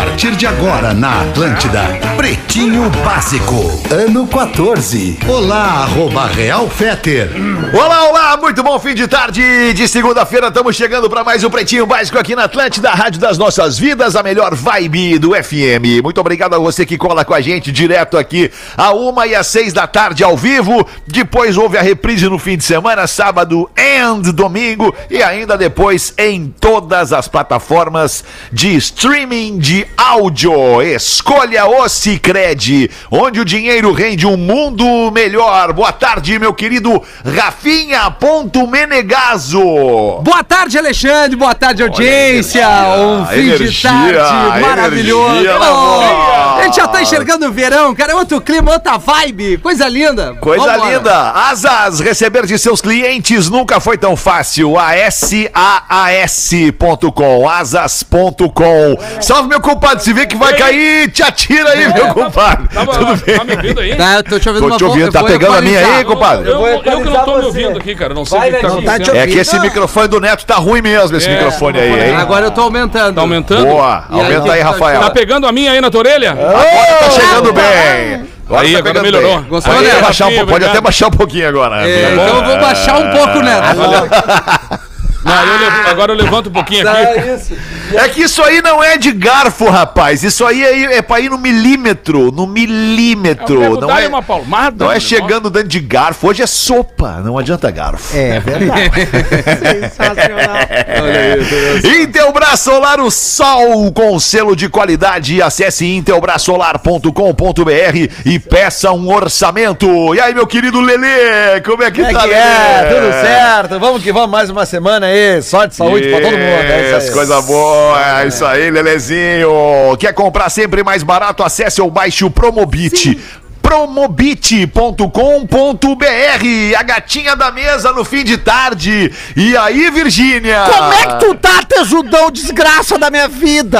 Partir de agora na Atlântida, Pretinho Básico, ano 14. Olá, arroba Real Feter. Olá, olá, muito bom fim de tarde de segunda-feira. Estamos chegando para mais um Pretinho Básico aqui na Atlântida, Rádio das Nossas Vidas, a melhor vibe do FM. Muito obrigado a você que cola com a gente direto aqui a uma e às seis da tarde ao vivo. Depois houve a reprise no fim de semana, sábado e domingo e ainda depois em todas as plataformas de streaming de áudio. Escolha o Cicred, onde o dinheiro rende um mundo melhor. Boa tarde, meu querido Rafinha Ponto Menegaso. Boa tarde, Alexandre. Boa tarde, audiência. um fim energia, de tarde maravilhoso. energia Oh, a gente já tá enxergando o verão, cara. É outro clima, outra vibe. Coisa linda. Coisa Vambora. linda! Asas, receber de seus clientes nunca foi tão fácil. ASAAS.com, asas.com. Salve, meu compadre, se vê que vai cair, te atira aí, meu compadre. Tudo bem? Tá me ouvindo aí? Tá, eu tô te ouvindo Tô te ouvindo, tá pegando a minha aí, compadre? Eu, eu, que não tô me ouvindo aqui, cara. Não sei o que, que tá Netinho. acontecendo. É que esse microfone do Neto tá ruim mesmo, esse É, microfone aí, hein? Agora eu tô aumentando. Tá aumentando? Boa, E aumenta aí, tá- Rafael. Tá pegando a minha aí na tua orelha? Tá chegando bem. Aí, tá agora melhorou. bem. Gostou, Aí, né? baixar um pode até baixar um pouquinho agora. É, Rafinha. então eu vou baixar um pouco, né? Não, eu levo- agora eu levanto um pouquinho aqui. isso. É que isso aí não é de garfo, rapaz. Isso aí é, é pra ir no milímetro. No milímetro. Eu não é, uma palmada. não é chegando dentro de garfo. Hoje é sopa. Não adianta garfo. É verdade. Sensacional. Intelbras Solar, o sol com selo de qualidade. Acesse intelbrasolar.com.br e peça um orçamento. E aí, meu querido Lelê, como é que Como é tá, que é? Tudo certo? Vamos que vamos mais uma semana aí. Sorte, saúde pra todo mundo. É Isso, isso aí. coisa boa. É isso aí, Lelezinho. Quer comprar sempre mais barato? Acesse ou baixe o Promobit. Promobit.com.br A gatinha da mesa no fim de tarde. E aí, Virgínia? Como é que tu tá, tesudão, desgraça da minha vida?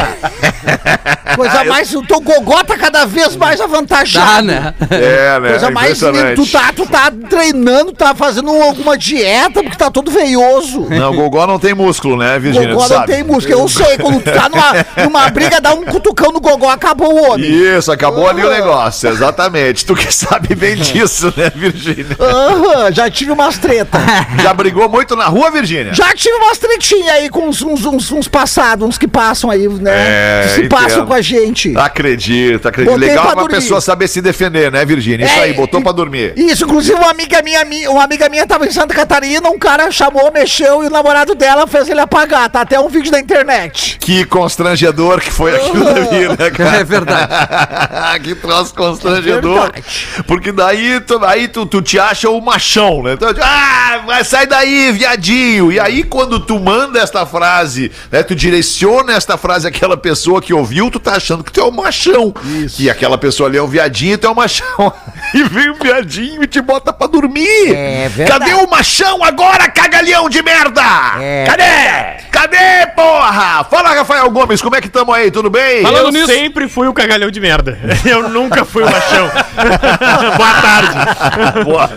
Coisa mais. O teu gogó tá cada vez mais avantajado. Tá, né? É, né? Coisa mais. Tu tá, tu tá treinando, tá fazendo alguma dieta, porque tá todo veioso. Não, o Gogó não tem músculo, né, Virgínia? Gogó Tu não sabe? tem música, eu sei. Quando tu tá numa, numa briga, dá um cutucão no gogó, acabou o homem. Isso, acabou ali o negócio, exatamente. Tu que sabe bem disso, né, Virgínia? Aham, já tive umas tretas. Já brigou muito na rua, Virgínia? Já tive umas tretinhas aí com uns, uns, uns, uns passados, uns que passam aí, né? É, que se entendo. passam com a gente. Acredito, acredito. Botei Legal pra pra dormir. pessoa saber se defender, né, Virgínia? Isso É, aí, botou e- pra dormir. Isso, inclusive uma amiga minha, mi- uma amiga minha tava em Santa Catarina, um cara chamou, mexeu e o namorado dela fez ele apagar. Tá até um vídeo da internet. Que constrangedor que foi aquilo dali, né, cara? É verdade. que troço constrangedor. Verdade. Porque daí, tu, aí tu, tu te acha o machão, né? Então, ah, vai, sai daí, viadinho. E aí, quando tu manda esta frase, né? Tu direciona esta frase àquela pessoa que ouviu, tu tá achando que tu é o machão. Isso. Que aquela pessoa ali é um viadinho e tu é o machão. E vem um viadinho e te bota pra dormir. É verdade. Cadê o machão agora, cagalhão de merda? É Cadê? Cadê, porra? Fala, Rafael Gomes, como é que tamo aí? Tudo bem? Falando Eu nisso- sempre fui o cagalhão de merda. Eu nunca fui o machão. Boa tarde. Boa,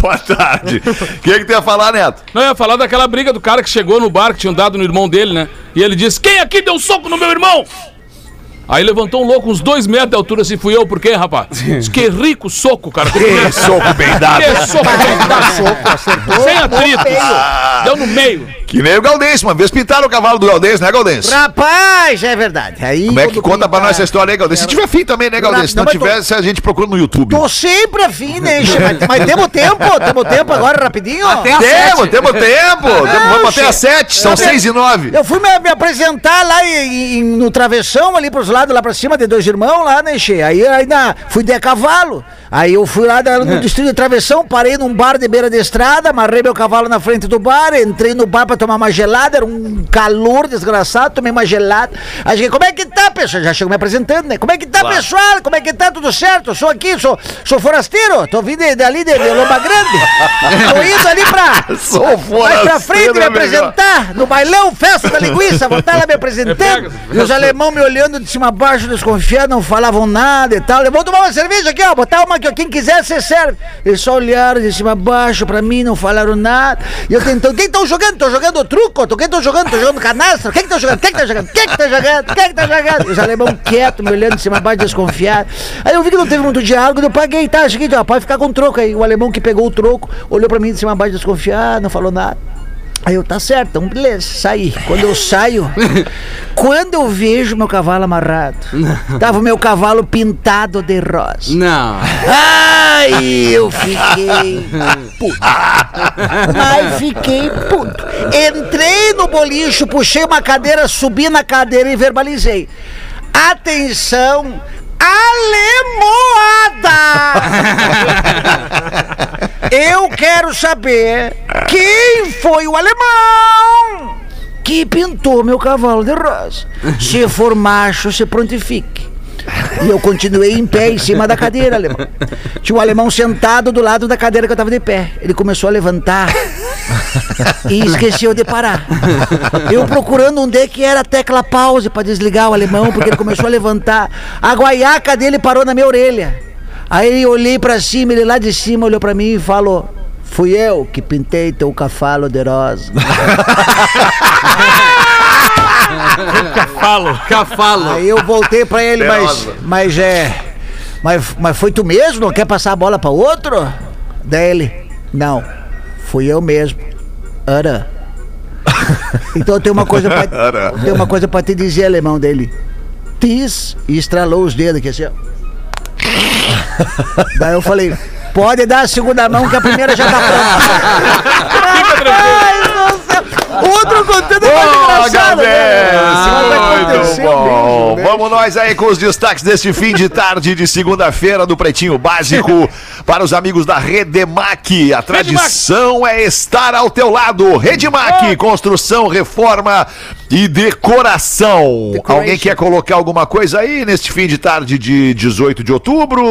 boa tarde. O que, é que tem a falar, Neto? Não, eu ia falar daquela briga do cara que chegou no bar que tinham dado no irmão dele, né? E ele disse: Quem aqui deu soco no meu irmão? Aí levantou um louco, uns dois metros de altura, assim, fui eu, por quê, rapaz? Diz que rico soco, cara. Que soco bem dado. Que soco, Dá soco, acertou. sem atrito. Deu no meio. Que nem o Galdense. Uma vez pintaram o cavalo do Galdense, né, Galdense? Rapaz, é verdade. Aí, Como é que conta pra pinta- nós essa história aí, Galdense? Se tiver fim também, né, Galdense? Se não Não, tô- tiver, se a gente procura no YouTube. Tô sempre afim, né? Mas, mas temos tempo? Temos tempo agora, rapidinho? Até a Temos, temos tempo. Temos- Vamos até às sete, são Eu- seis e nove. Eu fui me, me apresentar lá em- em- no travessão, ali pros lados, lá pra cima, de dois irmãos lá, né, Che? Aí ainda fui de cavalo. Aí eu fui lá no distrito de travessão, parei num bar de beira de estrada, amarrei meu cavalo na frente do bar, entrei no bar pra tomar uma gelada, era um calor desgraçado, tomei uma gelada. Aí cheguei, como é que tá, pessoal? Já chego me apresentando, né? Como é que tá, pessoal? Como é que tá? Tudo certo? Eu sou aqui, sou, sou forasteiro, tô vindo dali de, de Lomba Grande. tô indo ali pra... Sou Mais pra forasteiro, frente me é melhor. apresentar no bailão, festa da linguiça, vou estar lá me apresentando. E os alemão me olhando de cima a baixo, desconfiados, não falavam nada e tal. Eu vou tomar uma cerveja aqui, ó, botar uma aqui, ó, quem quiser, você serve. Eles só olharam de cima a baixo pra mim, não falaram nada. E eu tentando, quem estão jogando? Tô jogando truco? Tô, quem tô jogando? Tô jogando canastra? Quem que tá jogando? Quem que tá jogando? Quem que tá jogando? Quem que tá jogando? Os alemão quietos, me olhando de cima a baixo, desconfiados. Aí eu vi que não teve muito diálogo, eu paguei, tá? Seguinte, ó, pode ficar com o troco aí. O alemão que pegou o troco, olhou pra mim de cima baixo, desconfiado, não falou nada. Aí eu, tá certo, então beleza, saí. Quando eu saio, quando eu vejo meu cavalo amarrado, tava o meu cavalo pintado de rosa. Não. Ai, eu fiquei puto. Ai, fiquei puto. Entrei no bolicho, puxei uma cadeira, subi na cadeira e verbalizei. Atenção, alemoada! Eu quero saber quem foi o alemão que pintou meu cavalo de rosa. Se for macho, se prontifique. E eu continuei em pé em cima da cadeira, alemão. Tinha um alemão sentado do lado da cadeira que eu tava de pé. Ele começou a levantar e esqueceu de parar. Eu procurando onde é que era a tecla pause para desligar o alemão, porque ele começou a levantar. A guaiaca dele parou na minha orelha. Aí eu olhei pra cima, ele lá de cima olhou pra mim e falou: Fui eu que pintei teu cavalo de rosa. Falo. Cafalo. Aí eu voltei pra ele, mas, Perosa. mas é. Mas, mas foi tu mesmo? Não quer passar a bola pra outro? Daí ele, não, fui eu mesmo. Era. Então eu tenho uma coisa pra, tenho uma coisa pra te dizer, alemão dele. Tis e estralou os dedos aqui assim, ó. Daí eu falei, pode dar a segunda mão que a primeira já tá pronta. Ai, meu Deus do céu. Outro conteúdo mais Ô, engraçado, né? Muito bom. mesmo, né? Vamos nós aí com os destaques deste fim de tarde de segunda-feira do Pretinho Básico para os amigos da Redemac. A tradição é estar ao teu lado. Redemac, construção, reforma e decoração. Decoration. Alguém quer colocar alguma coisa aí neste fim de tarde de 18 de outubro?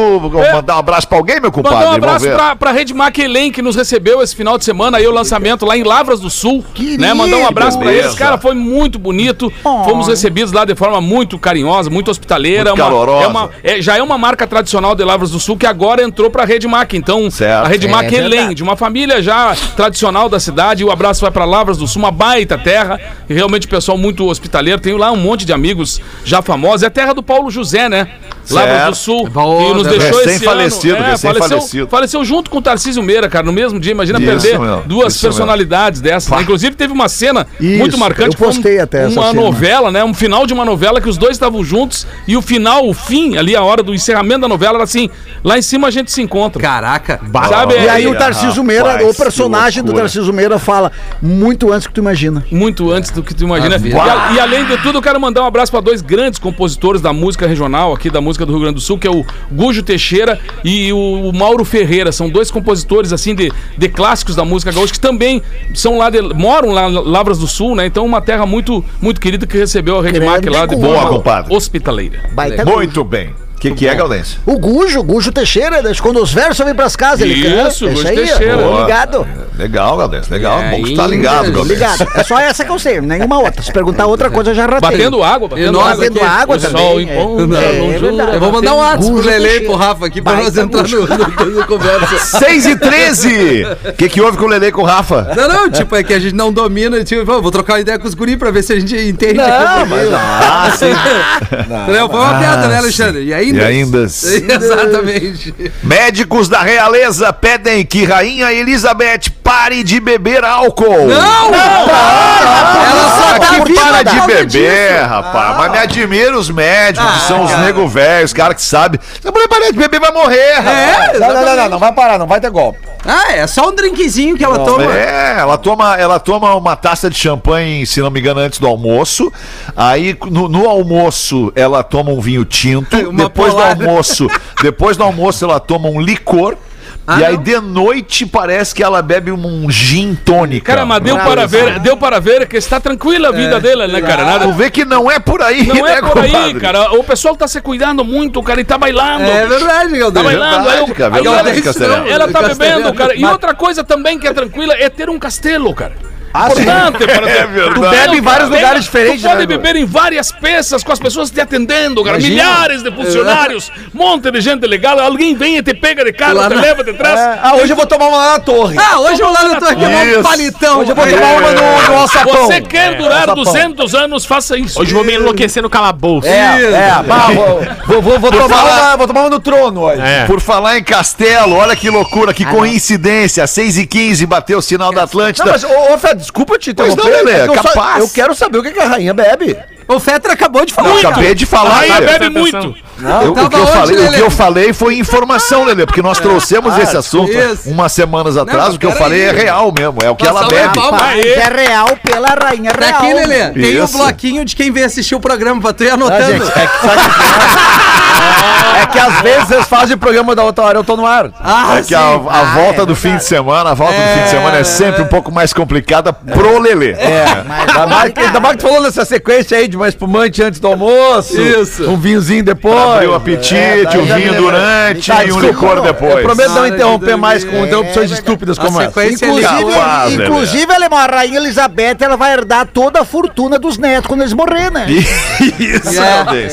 É. Mandar um abraço pra alguém, meu compadre? Mandar um abraço pra, pra Rede Maquelen, que nos recebeu esse final de semana aí, o lançamento lá em Lavras do Sul. Querido, né? Mandar um abraço pra beleza. eles. Cara, foi muito bonito. Oh. Fomos recebidos lá de forma muito carinhosa, muito hospitaleira. Muito uma- calorosa. é uma- é- já é uma marca tradicional de Lavras do Sul que agora entrou pra Rede Mac. Então, Certo. a Rede É Mac Elen, verdade. de uma família já tradicional da cidade. O abraço vai pra Lavras do Sul, uma baita terra. E realmente o pessoal muito hospitaleiro. Tenho lá um monte de amigos já famosos. É a terra do Paulo José, né? Lavras do Sul. Bom, que nos né? deixou esse Recém-falecido, ano. É, recém-falecido. faleceu, faleceu junto com o Tarcísio Meira, cara, no mesmo dia. Imagina Isso, perder meu, duas meu. personalidades dessas. né? Inclusive, teve uma cena Isso, muito marcante. eu um- postei até essa Uma cena. novela, né? Um final de uma novela que os dois estavam juntos e o final, o fim, ali, a hora do encerramento da novela, era assim: lá em cima a gente se encontra. Caraca. Sabe? E aí É, o Tarcísio Meira, rapaz, o personagem do. Tarcísio Meira fala muito antes que tu imagina. Muito antes do que tu imagina. E, a- e além de tudo, eu quero mandar um abraço para dois grandes compositores da música regional, aqui da música do Rio Grande do Sul, que é o Gujo Teixeira e o Mauro Ferreira. São dois compositores, assim, de, de clássicos da música gaúcha, que também são lá de, moram lá Lavras do Sul, né? Então, uma terra muito, muito querida que recebeu a Rede lá de Boa, compadre. hospitaleira. Baita Muito bem. O que, que é, Galdense? O Gujo, Gujo Teixeira, né? quando os versos vêm pras casas, ele canta. Isso, É Gujo aí. Teixeira. Boa. ligado. Legal, Galdense. Legal. É, Bom que tu tá ligado, Galdense. Ligado. É só essa que eu sei, nenhuma outra. Se perguntar outra coisa, eu já ratei. Batendo água, batendo água. Batendo água O também, sol é. Não, é verdade. Eu vou mandar um WhatsApp pro Lele e pro Rafa aqui pra Baita nós entrar no, no, no conversa. 6 e 13 O que, que houve com o Lele e com o Rafa? Não, não, tipo, é que a gente não domina, tipo, vou vou trocar uma ideia com os guri pra ver se a gente entende. Não, mas Ah, sim. Não, foi uma piada, né, Alexandre? E ainda? E ainda? Exatamente. Médicos da realeza pedem que Rainha Elizabeth pare de beber álcool. Não! Ela só Ah, tá que viva para de beber, disso. rapaz. Mas me admira os médicos, que Ah, são os cara. nego velhos, os caras que sabem. Se a mulher parar de beber, vai morrer, rapaz. É, Não, não, não, não, não vai parar, não vai ter golpe. Ah, é só um drinkzinho que ela toma. É, ela toma, ela toma uma taça de champanhe, se não me engano, antes do almoço. Aí no, no almoço ela toma um vinho tinto. Uma depois polar. do almoço, depois do almoço ela toma um licor. Ah, e aí não? de noite parece que ela bebe um gin tônica. Cara, mas deu para ver, deu para ver que está tranquila a vida dela, né, cara? Tu Nada, vê que não é por aí, não é né, por aí, compadre? cara. O pessoal tá se cuidando muito, cara, e tá bailando. É verdade, Tá Galdês. bailando, aí, Verdade, cara, aí verdade, ela, Castelhano. ela tá Castelhano. bebendo, cara. E outra coisa também que é tranquila é ter um castelo, cara. Ah. Importante para ter. É verdade. Tu bebe em vários lugares diferentes, Tu pode né, beber em várias peças com as pessoas te atendendo, cara. Imagina. Milhares de funcionários, monte de gente legal. Alguém vem e te pega de cara, Lá te na- leva, te traz. Ah, hoje eu vou tomar uma lá na torre. Ah, hoje eu lá no tô aqui, Isso. um palitão. Hoje eu vou tomar uma no, no alçapão. Você quer durar alçapão. 200 anos, faça isso. Hoje vou me enlouquecer no calabouço. É, é, bah, vou, vou, vou, vou tomar falar- uma, vou tomar uma no trono hoje. É. Por falar em Castelo, olha que loucura, que coincidência. 6 e 15 bateu o sinal da Não, Atlântida. mas, ô, ô Fred, desculpa te Pois interromper. não, Lelê, é que eu, só- capaz. eu quero saber o que, que a rainha bebe. O Fetra acabou de falar. Eu acabei de falar, Aí Lelê. bebe atenção. Muito. Eu- o, que eu onde, falei, o que eu falei foi informação, Lelê, porque nós trouxemos esse assunto isso. umas semanas atrás. mas o que eu falei é real mesmo, é o que ela Passar bebe. é real pela rainha Tá real. aqui, Lelê. Tem o Isso. bloquinho de quem veio assistir o programa pra tu ir Ah, anotando. gente, é que, sabe é? É que às vezes vocês fazem o programa da outra hora, eu tô no ar. Ah, É que a, a Ah, volta é do fim de semana, a volta do fim de semana é sempre um pouco mais complicada pro Lelê. É, ainda mais, que, ainda mais que tu falou nessa sequência aí de uma espumante antes do almoço. Isso. Um vinhozinho depois. Abrir o apetite, É, vinho durante Tá, e um licor eu depois. prometo não de interromper mais com interrupções estúpidas como essa. é Inclusive. Capaz, inclusive ela, a rainha Elizabeth, ela vai herdar toda a fortuna dos netos quando eles morrerem, né? Isso, É.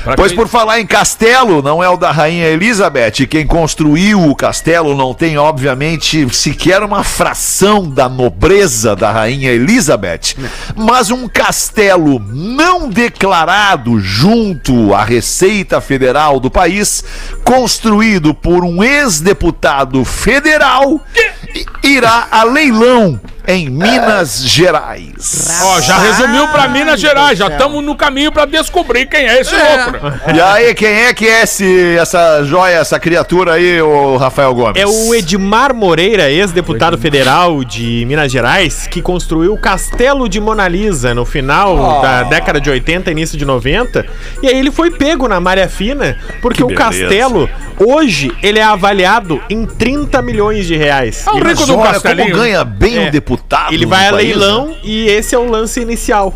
Exatamente. Pois por falar em castelo, não é o da rainha Elizabeth. Quem construiu o castelo não tem, obviamente, sequer uma fração da nobreza da rainha Elizabeth. Mas um castelo não declarado junto à Receita Federal do país, construído por um ex-deputado federal, irá a leilão em Minas Gerais. Ó, já resumiu pra Minas Gerais. Já estamos no caminho pra descobrir quem é esse louco, né? E aí, quem é que é esse, essa joia, essa criatura aí, o Rafael Gomes? É o Edmar Moreira, ex-deputado federal de Minas Gerais, que construiu o Castelo de Mona Lisa no final da década de 80, início de 90. E aí ele foi pego na Malha Fina, porque o castelo, hoje, ele é avaliado em 30 milhões de reais. É o rico do olha castelinho. como ganha bem É. o deputado. Ele vai a leilão né? e esse é o lance inicial.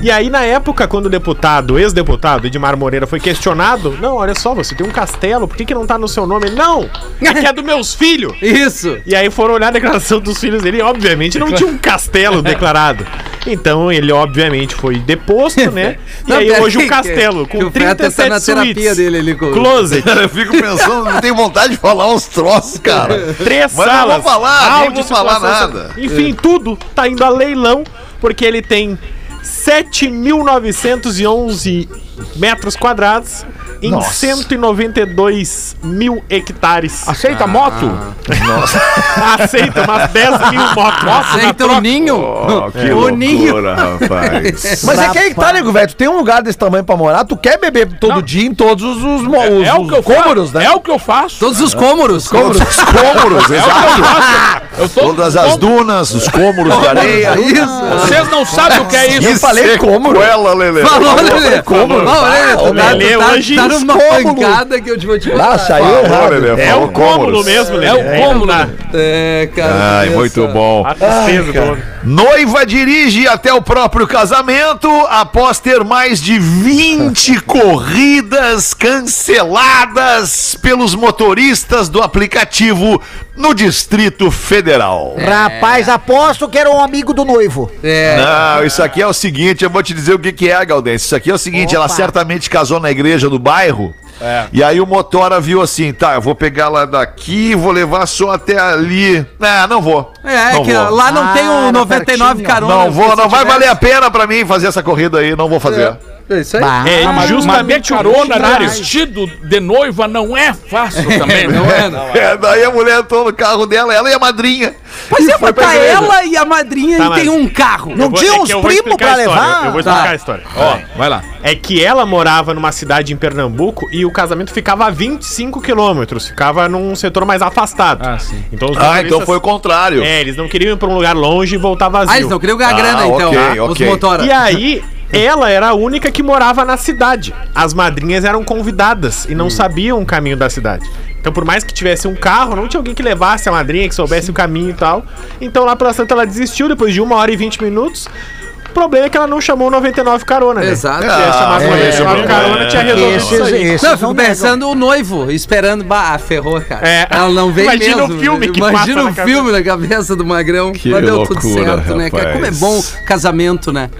E aí, na época, quando o deputado, o ex-deputado Edmar Moreira foi questionado, não, olha só, você tem um castelo, por que, que não tá no seu nome? Ele, não, é que é dos meus filhos. Isso. E aí foram olhar a declaração dos filhos dele e, obviamente, não tinha um castelo declarado. Então, ele, obviamente, foi deposto, né? E Não, aí, hoje, aí, um castelo que- com que o Feta 37 tá na terapia suítes, dele ali com- closet, Cara, eu fico pensando, não tenho vontade de falar uns troços, cara. três Mas não salas. vou falar, áudio, vou falar nada. Enfim, tudo tá indo a leilão, porque ele tem 7.911 metros quadrados em Nossa. 192 mil hectares. Aceita moto? Aceita umas 10 mil motos. Aceita o ninho. Oh, que o ninho. loucura, rapaz. Mas é que aí que tá, nego, velho. Tu tem um lugar desse tamanho pra morar, tu quer beber todo Não. dia em todos os, os, É, os, é o que eu os cômoros, faço. né? É o que eu faço. Todos os cômoros. Todos os cômoros, É exato. Eu tô, Todas as dunas, os cômoros de areia. Isso. Vocês não sabem o que é isso. Eu falei cômoro. Ela, Lelê. Falou, Lelê. Cômoro. Não, Lelê, tá, Lelê, tu tá, hoje numa cômodo. pancada que eu te vou te Ah, saiu errado. É o cômulo mesmo, Lelê. É o cômulo. não dá. É, cara. Ai, muito bom. A tristeza do homem. Noiva dirige até o próprio casamento após ter mais de 20 corridas canceladas pelos motoristas do aplicativo no Distrito Federal. Rapaz, aposto que era um amigo do noivo. É. Não, isso aqui é o seguinte, eu vou te dizer o que, que é, Galdense. Isso aqui é o seguinte, ela Opa. certamente casou na igreja do bairro. E aí o motora viu assim, tá, eu vou pegar ela daqui, vou levar só até ali. Ah, não vou. É, não que vou. lá não Ah, tem o era 99 pertinho. carona. Não vou, não vai tivesse. valer a pena pra mim fazer essa corrida aí, não vou fazer. É isso aí. Bah, É Mas, mas justamente o carona vestido de noiva não é fácil também, não é? Não. É, daí a mulher entrou no carro dela, ela e a madrinha. Pois é, foi mas tá ela e a madrinha Tá, e tem mas- um carro. Não vou- tinha é uns primos pra levar? Eu vou Tá. explicar a história. Ó, Vai lá. é que ela morava numa cidade em Pernambuco e o casamento ficava a 25 quilômetros, ficava num setor mais afastado. Ah, sim. Então, os Ah, então foi o contrário. É, eles não queriam ir pra um lugar longe e voltar vazio. Ah, eles não queriam ganhar Ah, grana, então. ok, Os ok. motora. E aí, ela era a única que morava na cidade. As madrinhas eram convidadas e não sabiam o caminho da cidade. Então, por mais que tivesse um carro, não tinha alguém que levasse a madrinha, que soubesse o caminho e tal. Então, lá pela Santa, ela desistiu depois de uma hora e vinte minutos. O problema é que ela não chamou o 99 carona, né? Exato. Se ela chamasse o é, 99 é, carona, tinha resolvido Esses, isso aí. Não, eu fico negam. pensando o noivo, esperando. Bah, ferrou, cara. É. Ela não vem Imagina mesmo. o filme que Imagina passa o na cabeça. filme na cabeça do Magrão. Que Mas deu tudo loucura, certo, né? cara? Como é rapaz. bom casamento, né?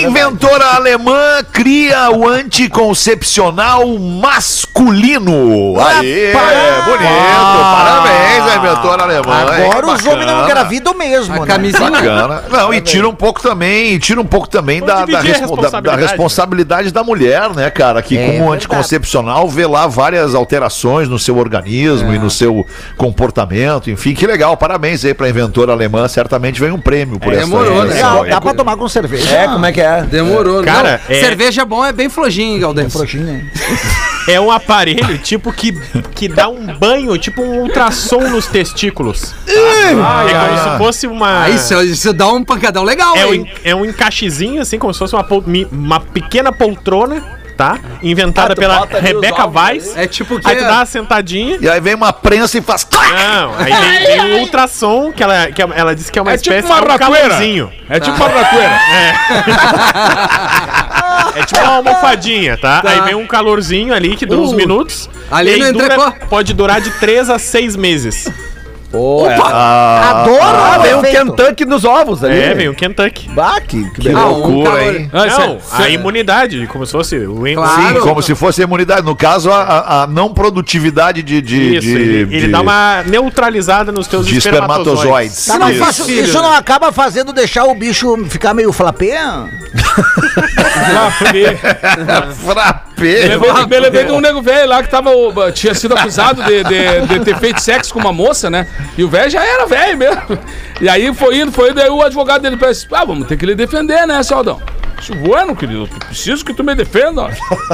Inventora alemã cria o anticoncepcional masculino. Aê, bonito. Parabéns, a inventora alemã. Agora hein? os homens não engravidam mesmo, A né? camisinha. Bacana. Não, e tira um pouco também, tira um pouco também da, da, respo- da- da responsabilidade, responsabilidade da mulher, né, cara? Que É como verdade. anticoncepcional vê lá várias alterações no seu organismo e no seu comportamento. Enfim, que legal. Parabéns aí pra inventora alemã. Certamente vem um prêmio por essa demorou, né? dá pra tomar com cerveja. É, como é que é? Demorou, Cara, não. é- Cerveja bom é bem flojinho, hein, Galdêncio. Frouxinha. É um aparelho, tipo, que, que dá um banho, tipo um ultrassom nos testículos. é como se fosse uma. Aí isso, isso dá um pancadão legal, É um, hein? en- é um encaixezinho, assim, como se fosse uma, uma pequena poltrona, tá? Inventada Ah, pela Rebeca Weiss. É tipo que. Aí tu dá uma sentadinha. E aí vem uma prensa e faz. Não, aí vem, vem um ultrassom, que ela, que ela disse que é uma É tipo espécie uma de um calorzinho. É tipo uma ratoeira. É tipo uma almofadinha, tá? Aí vem um calorzinho ali que dura uns Uh, minutos. ali e aí no dura- pode durar de 3 a 6 meses. Pô, é. Adoro Ah, o vem um. Kentucky nos ovos ali. É, vem o Kentucky. Bah, que, que Que Ah, um loucura, calor- hein? Ah, Não, a imunidade, como se fosse o Claro. Sim, como se fosse a imunidade. No caso, a, a- a não produtividade de, de, Isso, de- ele, ele de- dá uma neutralizada nos teus de espermatozoides. espermatozoides. Isso não, Isso. faço- isso não acaba fazendo deixar o bicho ficar meio flapê? Frappé. Lembrei, me lembrei de um nego velho lá que tava, tinha sido acusado de, de- de ter feito sexo com uma moça, né? E o velho já era velho mesmo. E aí foi indo, foi indo, aí o advogado dele disse, ah, vamos ter que lhe defender, né, seu Aldão? Isso, bueno, querido, eu preciso que tu me defenda.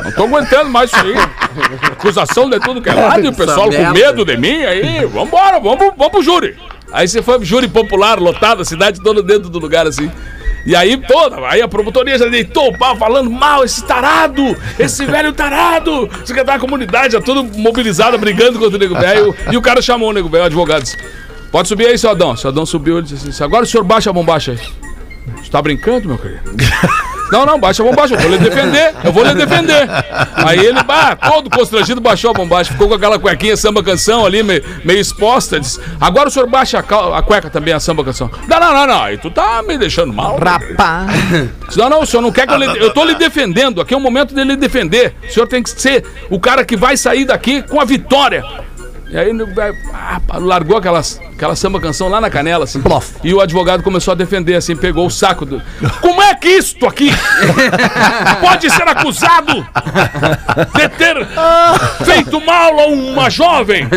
Não tô aguentando mais isso aí. Acusação de tudo que é lado, e o pessoal com medo de mim, aí, vambora, vamos, pro- vamos pro júri. Aí você foi pro júri popular, lotado, a cidade toda dentro do lugar assim. E aí toda, aí a promotoria já deitou o pau falando mal, esse tarado, esse velho tarado. Quer dar a comunidade, já tudo mobilizada, brigando contra o nego velho. E o cara chamou o nego velho, o advogado disse, pode subir aí, seu Adão. Seu Adão subiu, ele disse assim, agora o senhor baixa a bombacha aí. Você tá brincando, meu querido? Não, não, baixa a bombacha, eu vou lhe defender, eu vou lhe defender. Aí ele, bah, todo constrangido, baixou a bombacha, ficou com aquela cuequinha samba canção ali, meio, meio exposta. Disse, agora o senhor baixa a, a cueca também, a samba canção. Não, não, não, não, aí tu tá me deixando mal. Rapaz. Não, não, o senhor não quer que eu lhe... Eu tô lhe defendendo, aqui é o momento dele lhe defender. O senhor tem que ser o cara que vai sair daqui com a vitória. E aí ah, largou aquelas, aquela samba canção lá na canela, assim. E o advogado começou a defender, assim, pegou o saco do. Como é que isto aqui pode ser acusado de ter feito mal a uma jovem?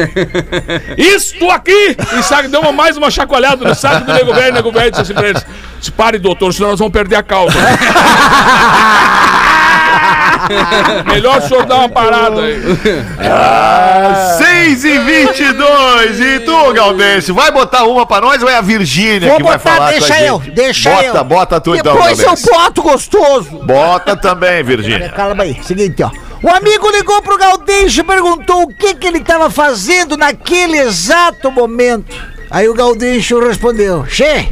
Isto aqui! E sabe, deu uma, mais uma chacoalhada no saco do nego velho, nego velho disse assim pra eles: "Se Pare, doutor, senão nós vamos perder a causa. Melhor o senhor dar uma parada aí. 6 e 22 E tu, Galdêncio, vai botar uma pra nós ou é a Virgínia Vou que vai botar, falar deixa com a gente? eu, deixa bota, eu. Bota tu então, Depois eu Galdêncio. boto gostoso. Bota também, Virgínia. Calma aí, seguinte, ó. O amigo ligou pro Gaudêncio e perguntou o que que ele tava fazendo naquele exato momento. Aí o Gaudêncio respondeu: Che,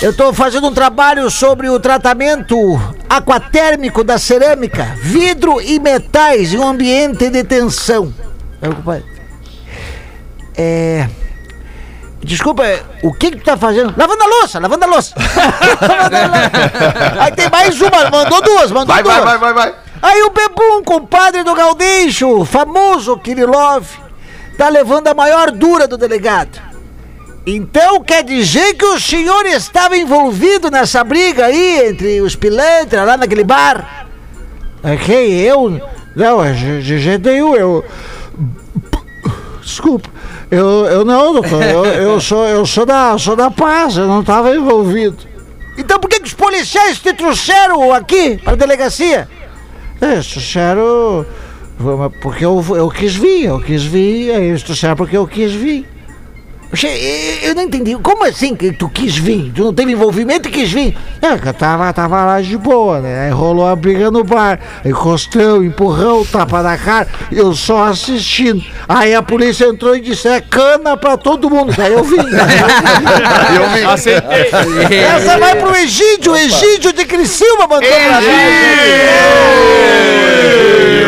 eu tô fazendo um trabalho sobre o tratamento aquatérmico da cerâmica, vidro e metais em um ambiente de tensão. É. Desculpa, o que que tu tá fazendo? Lavando a louça, lavando a louça. Lavando a louça. Aí tem mais uma, mandou duas, mandou Vai, duas. vai, vai, vai, vai. Aí o Bebum, compadre do Gaudêncio, famoso Kirilov, tá levando a maior dura do delegado. Então quer dizer que o senhor estava envolvido nessa briga aí entre os pilantras lá naquele bar? É quem? Eu? Não, é de jeito nenhum, eu... Desculpa, eu, eu não, doutor, eu, eu, sou, eu sou, da, sou da paz, eu não estava envolvido. Então por que, que os policiais te trouxeram aqui, para a delegacia? É, trouxeram. Porque eu, eu quis vir, eu quis vir, aí eles trouxeram porque eu quis vir. Eu não entendi. Como assim que tu quis vir? Tu não teve envolvimento e quis vir? É, que eu tava, tava lá de boa, né? Aí rolou a briga no bar. Encostão, empurrão, tapa na cara. Eu só assistindo. Aí a polícia entrou e disse: é cana pra todo mundo. Daí eu vim. Eu me... Aceitei. Essa vai pro Egídio. Egídio de Criciúma mandou pra Egito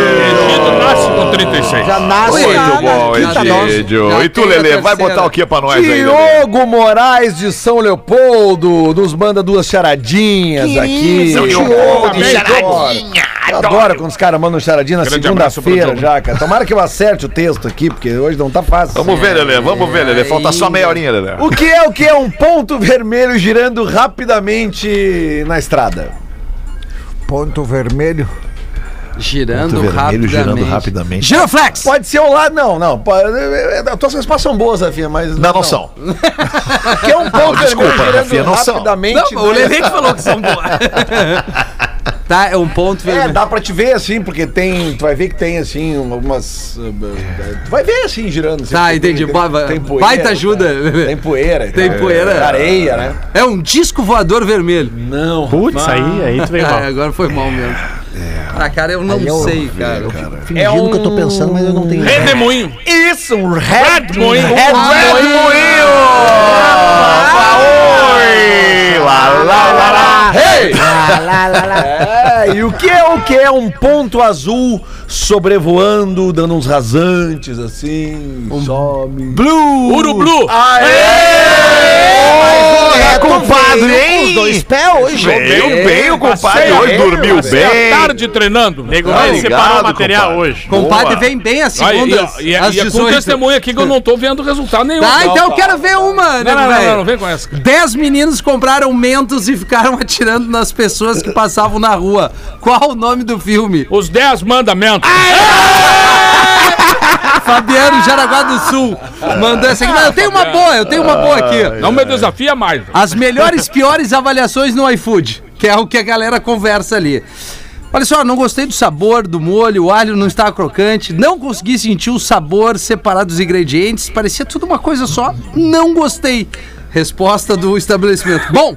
nasce com 36. Já nasce. Muito já, bom. Já E tu, Lelê, vai botar o que pra nós aí, Lelê? Diogo Moraes de São Leopoldo, nos manda duas charadinhas aqui. isso, Diogo Diogo, de charadinha. Eu adoro quando os caras mandam charadinha na segunda-feira Diogo. já, cara. Tomara que eu acerte o texto aqui, porque hoje não tá fácil. Vamos ver, Lelê, vamos ver, Lelê. Falta só meia horinha, Lelê. O que é o que é um ponto vermelho girando rapidamente na estrada? Ponto vermelho. Girando vermelho rapidamente. girando rapidamente. Giroflex! Pode ser um lado, não, não. é, é, As tuas respostas são boas, Rafinha, mas. Não, não são. O que é um ponto desculpa, vermelho girando Rafinha, não são. rapidamente? Não, o Lelê que falou que são boas. tá, é um ponto É, vermelho. dá pra te ver assim, porque tem. Tu vai ver que tem assim, algumas. uh, uh, Tu vai ver assim, girando. Assim, Tá, tem- entendi. Tem, ba- tem poeira, baita tá? ajuda. Tem poeira. Tem poeira. Areia, né? É um disco voador vermelho. Não. Putz, aí, aí tu veio mal. É, agora foi mal mesmo. Ah, cara, eu não Aí eu- sei, cara. Fingindo que eu tô pensando, mas eu não tenho. Redemoinho. Isso, um red, Redemoinho. red moinho. Oi! Lá, lá, lá, lá. Hey! Lá, lá, lá, lá. É, e o que é o que é um ponto azul sobrevoando, dando uns rasantes assim, some. Blue! Uru Blue. É, compadre, Os hein? dois pés hoje. Veio bem o compadre Passei a- hoje, dormiu passei a bem. tarde treinando. Nego vai separar o material compadre. hoje. Compadre Boa. vem bem às Aí, segundas. e, e, às e é com 18. testemunha aqui que eu não tô vendo resultado nenhum. Tá, então eu quero ver uma, Não, nego não, não, não, não, vem com essa. Dez meninos compraram mentos e ficaram atirando nas pessoas que passavam na rua. Qual o nome do filme? Os 10 mandamentos. Fabiano Jaraguá do Sul mandou essa aqui. Mas eu tenho uma boa, eu tenho uma boa aqui. Não me desafia mais. As melhores piores avaliações no iFood, que é o que a galera conversa ali. Olha só, não gostei do sabor do molho, o alho não estava crocante, não consegui sentir o sabor separado dos ingredientes, parecia tudo uma coisa só, não gostei. Resposta do estabelecimento. Bom,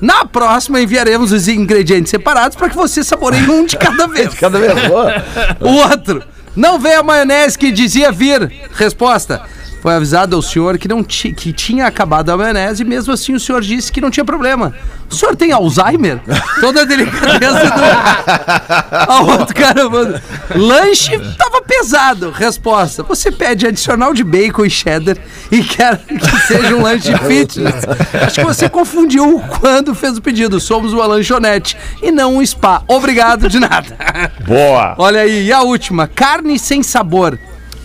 na próxima enviaremos os ingredientes separados para que você saboreie um de cada vez. Cada vez boa. O outro. Não veio a maionese que dizia vir. Resposta. Foi avisado ao senhor que, não que tinha acabado a maionese e mesmo assim o senhor disse que não tinha problema. O senhor tem Alzheimer? Toda a delicadeza do. A outro cara manda. Lanche tava pesado. Resposta. Você pede adicional de bacon e cheddar e quer que seja um lanche fitness. Acho que você confundiu quando fez o pedido. Somos uma lanchonete e não um spa. Obrigado de nada. Boa. Olha aí, e a última, carne sem sabor.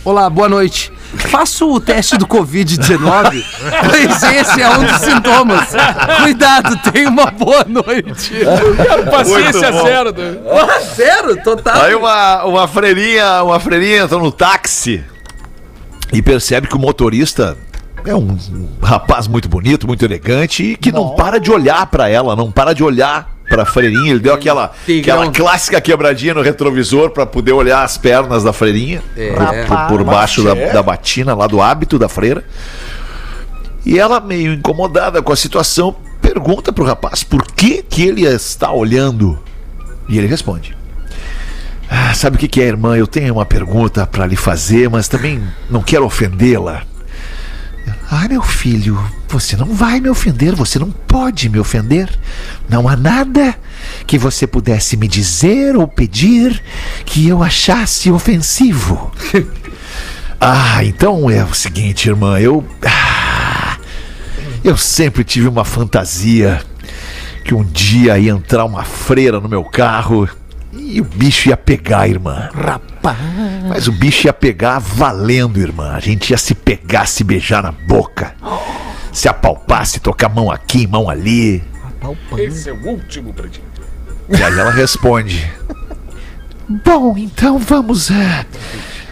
Olá, boa noite. Faço o teste do Covid-19, pois esse é um dos sintomas. Cuidado, tenha uma boa noite. Paciência zero. né? Zero, total. Aí uma, uma freirinha, uma freirinha entra no táxi e percebe que o motorista é um rapaz muito bonito, muito elegante e que não para de olhar pra ela, não para de olhar pra freirinha. Ele deu aquela, Tigrão. aquela clássica quebradinha no retrovisor pra poder olhar as pernas da freirinha É. por, por baixo da, da batina lá do hábito da freira. E ela, meio incomodada com a situação, pergunta pro rapaz por que, que ele está olhando. E ele responde. Ah, sabe o que, que é, irmã? Eu tenho uma pergunta para lhe fazer, mas também não quero ofendê-la. Ah, meu filho, você não vai me ofender, você não pode me ofender. Não há nada que você pudesse me dizer ou pedir que eu achasse ofensivo. ah, então é o seguinte, irmã, eu. Ah, eu sempre tive uma fantasia que um dia ia entrar uma freira no meu carro e o bicho ia pegar, irmã. Rapaz. Mas o bicho ia pegar valendo, irmã. A gente ia se pegar, se beijar na boca. Se apalpar, se tocar mão aqui, mão ali. Esse é o último pretinho. E aí ela responde: Bom, então vamos. eh,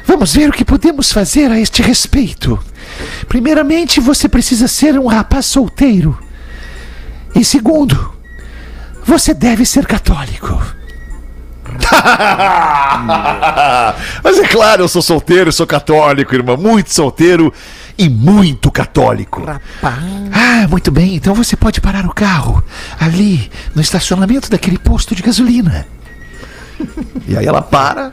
vamos ver o que podemos fazer a este respeito. Primeiramente, você precisa ser um rapaz solteiro. E segundo, você deve ser católico. Mas é claro, eu sou solteiro, sou católico, irmã. Muito solteiro e muito católico. Ah, muito bem. Então você pode parar o carro ali no estacionamento daquele posto de gasolina. E aí ela para,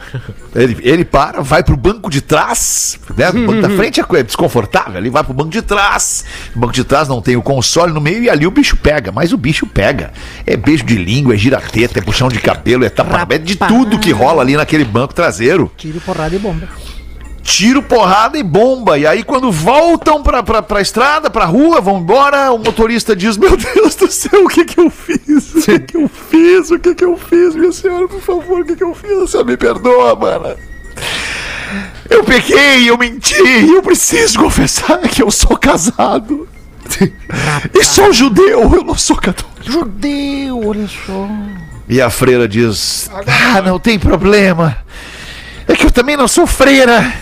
ele, ele para, vai pro banco de trás, né? O banco da frente é é desconfortável, ele vai pro banco de trás. O banco de trás não tem o console no meio e ali o bicho pega, mas o bicho pega. É beijo de língua, é gira-teta, é puxão de cabelo, é tapa, é de tudo que rola ali naquele banco traseiro Tiro, porrada e bomba. Tiro, porrada e bomba. E aí, quando voltam pra, pra, pra estrada, pra rua, vão embora, o motorista diz: Meu Deus do céu, o que que eu fiz? O que que eu fiz? O que que eu fiz, minha senhora? Por favor, o que que eu fiz? Senhora me perdoa, mana. Eu pequei, eu menti, eu preciso confessar que eu sou casado. E sou judeu, eu não sou católico. Judeu, olha só. E a freira diz: Ah, não tem problema. É que eu também não sou freira.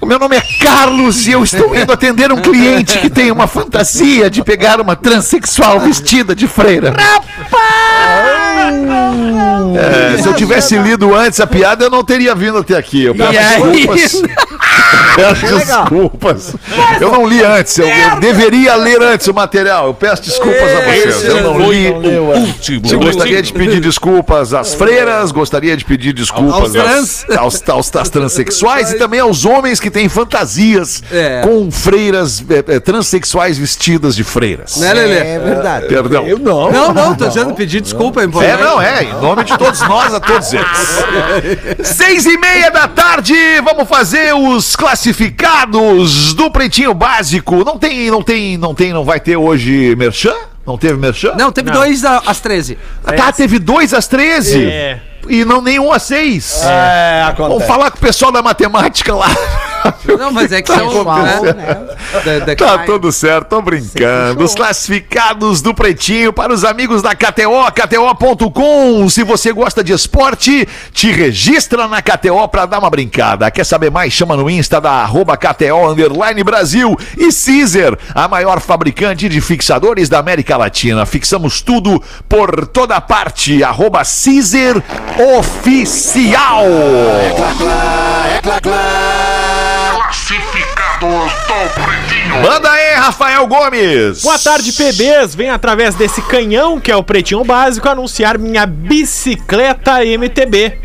O meu nome é Carlos e eu estou indo atender um cliente que tem uma fantasia de pegar uma transexual vestida de freira. É, se eu tivesse lido antes a piada, eu não teria vindo até aqui. Eu peço E aí? desculpas. Peço desculpas. Eu não li antes. Eu, eu deveria ler antes o material. Eu peço desculpas a vocês. Eu não li. o último. Eu gostaria de pedir desculpas às freiras, gostaria de pedir desculpas Aos aos, aos, aos transexuais e também aos homens que têm fantasias É. com freiras é, é, transexuais vestidas de freiras. Né, Lelê? É verdade. Perdão. Eu não. Não, não, tô dizendo pedir desculpa, é É, não, é, em nome de todos nós, a todos eles. Seis e meia da tarde, vamos fazer os classificados do Pretinho Básico. Não tem, não tem, não tem, não vai ter hoje merchan? Não teve merchan? Não, teve dois a- às 13. Ah, Tá, teve dois às 13 É. e não nenhum às 6. É, Vamos acontece. falar com o pessoal da matemática lá. Não, mas é que são. acontecendo? Né? Da- da- Tá tudo certo, tô brincando. Os classificados do Pretinho para os amigos da KTO, KTO.com. Se você gosta de esporte, te registra na KTO para dar uma brincada. Quer saber mais? Chama no Insta da arroba KTO Underline Brasil e Caesar, a maior fabricante de fixadores da América Latina. Fixamos tudo por toda parte. Arroba Caesar Oficial. Manda aí, Rafael Gomes. Boa tarde, PBs. Venho através desse canhão que é o Pretinho Básico anunciar minha bicicleta MTB.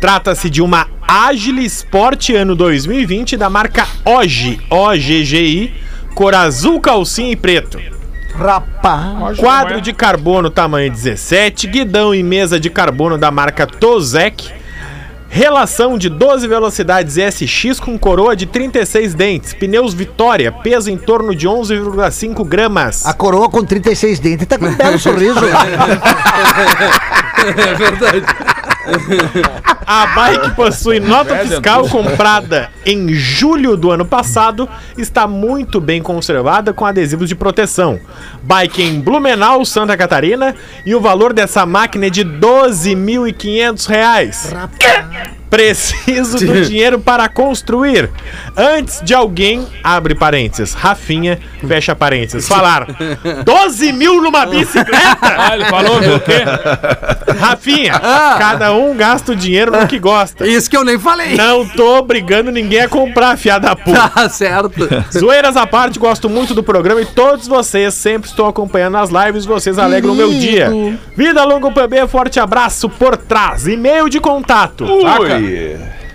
Trata-se de uma Agile Sport ano 2020 da marca OGI, OGGI, cor azul, calcinha e preto. Rapaz. Quadro de carbono tamanho 17, guidão e mesa de carbono da marca Tozek. Relação de 12 velocidades SX com coroa de 36 dentes. Pneus Vitória, peso em torno de 11,5 gramas. A coroa com 36 dentes tá com um belo sorriso. É verdade. A bike possui nota fiscal comprada em julho do ano passado, está muito bem conservada com adesivos de proteção. Bike em Blumenau, Santa Catarina, e o valor dessa máquina é de 12.500 reais. Preciso do dinheiro para construir. Antes de alguém, abre parênteses, Rafinha, fecha parênteses, falar 12 mil numa bicicleta? Ah, ele falou, o quê? Rafinha, cada um gasta o dinheiro no que gosta. Isso que eu nem falei. Não tô obrigando ninguém a comprar, fiada puta. Tá certo. Zoeiras à parte, gosto muito do programa e todos vocês sempre estou acompanhando as lives, vocês alegram o meu dia. Vida longa PB, forte abraço por trás. E-mail de contato. Ui.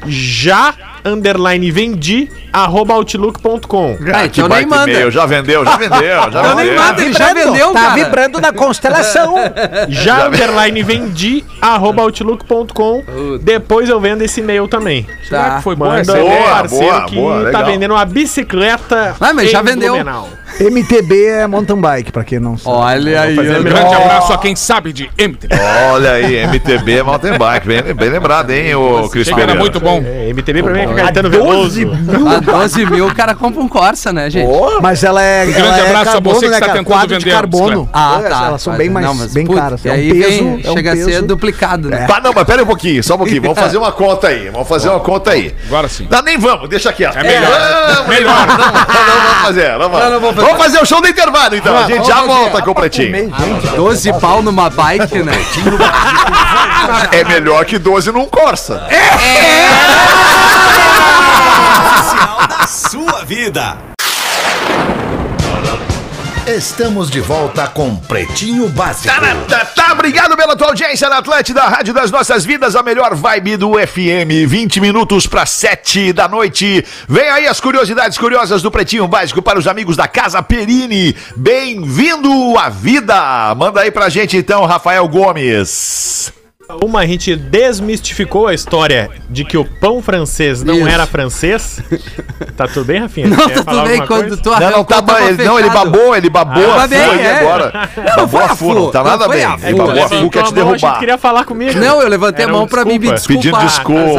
Já underline vendi arroba outlook.com. Ah, que então nem manda. e-mail. Já vendeu, já vendeu, já Então nem vendeu. manda, ele já vendeu, tá cara. vibrando na constelação. Já underline vendi arroba outlook.com. Depois eu vendo esse e-mail também. Tá. Foi bom Manda. Boa, parceiro boa, que boa, tá vendendo uma bicicleta. Ah, mas já vendeu. Blumenau. MTB é mountain bike, pra quem não sabe. Olha aí. Um grande abraço a quem sabe de MTB. Olha aí, MTB Mountain Bike. Bem, bem lembrado, hein, o Cris que era Pereira. muito bom. É, MTB pra mim é Caetano Veloso. A 12 mil o cara compra um Corsa, né, gente? Mas ela é. grande ela é abraço a carbono, você que né, está tentando Quadro de vender a carbono. Ah, É, tá. Elas são bem mais Não, mas, bem putz, caras. E É um aí peso, vem, é um chega a ser peso. duplicado, né? Tá, não, mas pera um pouquinho, só um pouquinho. Vamos fazer uma conta aí. Vamos fazer uma conta aí. Agora sim. Não, nem vamos, deixa quieto. É melhor. Vamos, melhor. Não, não, não vamos fazer. Não, vamos. Não, não vou fazer. Vamos fazer o show do intervalo, então. A gente já volta com o Pretinho. 12 pau numa bike, né? É melhor que 12 num Corsa. Oficial vida. Estamos de volta com Pretinho Básico. Tá, tá, tá, obrigado pela tua audiência na Atlântida, Rádio das Nossas Vidas, a melhor vibe do FM. 20 minutos para 7 da noite. Vem aí as curiosidades curiosas do Pretinho Básico para os amigos da Casa Perini. Bem-vindo à vida. Manda aí pra gente então, Rafael Gomes. Uma, a gente desmistificou a história de que o pão francês não Isso. era francês. Tá tudo bem, Rafinha? Não, Quer tá tudo bem quando tu Não, não, tá, tava ele, não, ele babou, ele babou Ah, a bem, FU aí é. agora. Não, foi babou a FU, não tá nada bem. Ele FU. babou a Levantou FU, quer te achei que derrubar. queria falar comigo. Não, eu levantei Era a um mão pra me desculpa. desculpar. Pedindo desculpa.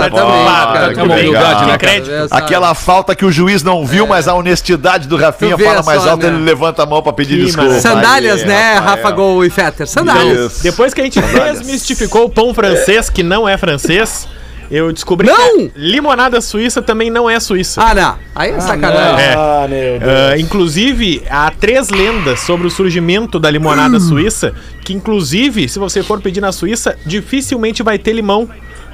Exatamente, É. Aquela falta que o juiz não viu, mas a honestidade do Rafinha fala mais alto, né? ele levanta a mão pra pedir desculpa. Sandálias, né. Rafa Gol e Fetter? Sandálias. Depois que a gente desmistificou o pão francês, que não é francês, eu descobri Não! que limonada suíça também não é suíça. Ah, não. Aí é sacanagem. É. Ah, meu Deus. Ah, inclusive, há três lendas sobre o surgimento da limonada suíça, que inclusive, se você for pedir na Suíça, dificilmente vai ter limão.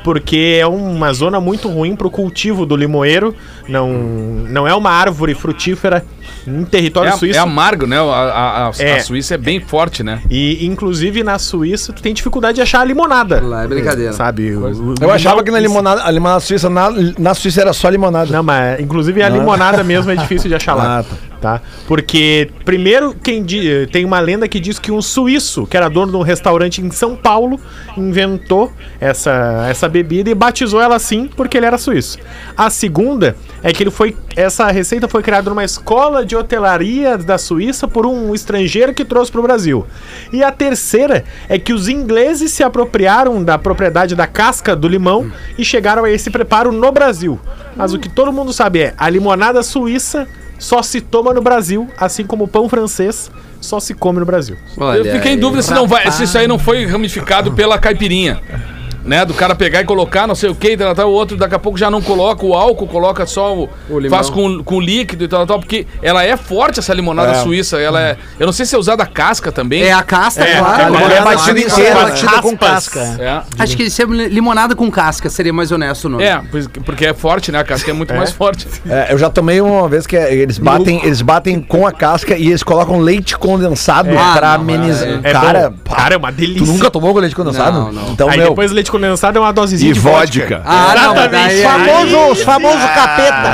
Porque é uma zona muito ruim para o cultivo do limoeiro. Não, não é uma árvore frutífera em território É, suíço. é amargo, né? A, a- a- É. a Suíça é bem forte, né? E, inclusive, na Suíça, tu tem dificuldade de achar a limonada. Lá é brincadeira. Sabe? O- o- Eu achava que na limonada, a limonada suíça, na, na Suíça era só limonada. Não, mas inclusive a limonada mesmo é difícil de achar lá. Ah, tá. Tá? Porque, primeiro, quem di- tem uma lenda que diz que um suíço, que era dono de um restaurante em São Paulo, inventou essa, essa bebida e batizou ela assim porque ele era suíço. A segunda é que ele foi. Essa receita foi criada numa escola de hotelaria da Suíça por um estrangeiro que trouxe para o Brasil. E a terceira é que os ingleses se apropriaram da propriedade da casca do limão e chegaram a esse preparo no Brasil. Mas o que todo mundo sabe é a limonada suíça só se toma no Brasil, assim como o pão francês só se come no Brasil. Olha eu fiquei em aí. dúvida se não vai, se isso aí não foi ramificado pela caipirinha. Né, do cara pegar e colocar, não sei o que, tal, tal, o outro daqui a pouco já não coloca o álcool, coloca só o. O limão. faz com, com líquido e tal, tal, porque ela é forte essa limonada É. suíça. Ela é. Eu não sei se é usada a casca também. É a casta, É, claro. ela Limonada é com batida casca. inteira, com batida com casca. É. Acho que isso é limonada com casca, seria mais honesto o nome. É, porque é forte, né? A casca é muito mais forte. É, eu já tomei uma vez que é, eles batem, eles batem com a casca e eles colocam leite condensado Ah, pra não, amenizar. É cara, pá, cara, é uma tu delícia. nunca tomou com leite condensado? Não, não. Então, Aí meu, depois leite condensado é uma dosezinha E de vodka. Ah, não, mas Exatamente. daí é- Famoso, os famosos capeta.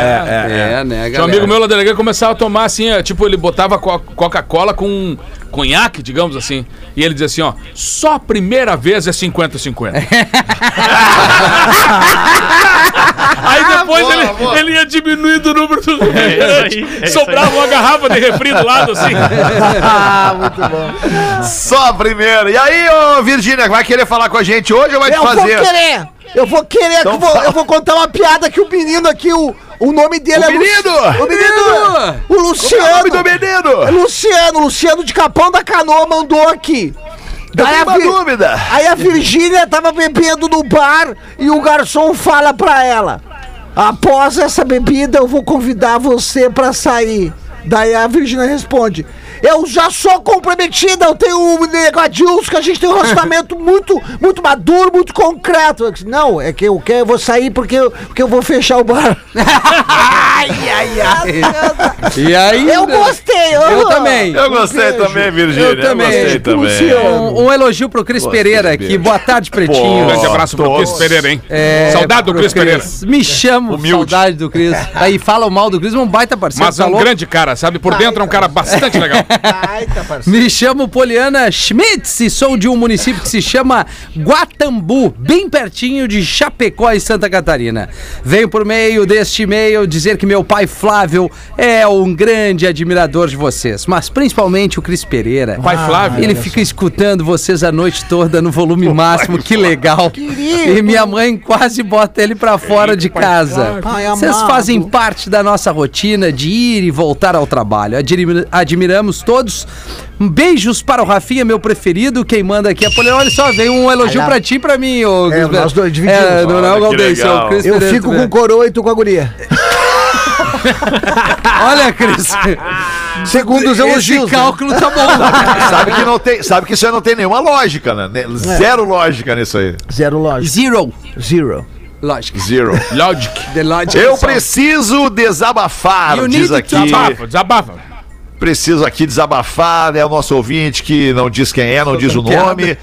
É, né, Tinha um galera? amigo meu lá da delegacia começava a tomar assim, ó, tipo, ele botava co- Coca-Cola com conhaque, digamos assim. E ele dizia assim, ó, só a primeira vez é 50-50. Aí depois ele, ele ia diminuindo o número isso aí, é isso Sobrava uma garrafa de refri do lado, assim. Só a primeira. E aí, ô Virgínia, vai querer falar com a gente hoje ou vai te Eu vou fazer? querer. Eu vou querer Então que eu vou, eu vou contar uma piada que o menino aqui, o, o nome dele O é Lu- menino! O menino! O Qual é o Luciano! nome do menino? Luciano, Luciano de Capão da Canoa mandou aqui. Eu Daí tenho a uma Vi- dúvida. Aí a Virgínia tava bebendo no bar e o garçom fala pra ela: Após essa bebida, eu vou convidar você pra sair. Daí a Virgínia responde: Eu já sou comprometida, eu tenho um negadilhos que a gente tem um relacionamento muito, muito maduro, muito concreto. Eu disse, Não, é que eu quero, eu vou sair porque eu, porque eu vou fechar o bar. ai, ai, ai. E aí? Eu gostei, Eu também. Eu gostei beijo. também, Virgínia. Eu também. gostei também. Um, um elogio pro Cris Pereira aqui. Boa tarde. Pretinho. Um grande abraço pro. Cris Pereira, hein? É, Saudade do Cris Pereira. Me chamo, Humilde. saudade do Cris. Aí fala o mal do Cris, um baita parceiro. Mas tá é um louco? grande cara, sabe? Por dentro é um cara bastante legal. Parceiro. Me chamo Poliana Schmitz e sou de um município que se chama Guatambu, bem pertinho de Chapecó, em Santa Catarina. Venho por meio deste e-mail dizer que meu pai Flávio é um grande admirador de vocês, mas principalmente o Cris Pereira. Pai Flávio. Ele fica escutando vocês a noite toda no volume máximo, que legal. E minha mãe quase bota ele pra fora de casa. Vocês fazem parte da nossa rotina de ir e voltar ao trabalho. Admira- admiramos todos. Beijos para o Rafinha, meu preferido. Quem manda aqui é Poliana. Olha só, veio um elogio Olha. pra ti e pra mim, ô É, nós dois dividimos. É, não é Olha o é. Cris Eu fico também. com o coroa e tu com a guria. Olha, Cris. Segundo os Esse elogios. né? cálculo tá bom. Sabe que, não tem, sabe que isso aí não tem nenhuma lógica, né? Ne- Zero lógica nisso aí. Zero lógico. Zero. Zero. Lógico. Zero. Logic. The logic Eu preciso desabafar, You diz aqui. Desabafa, desabafa. Preciso aqui desabafar, é o nosso ouvinte que não diz quem é, não diz o nome.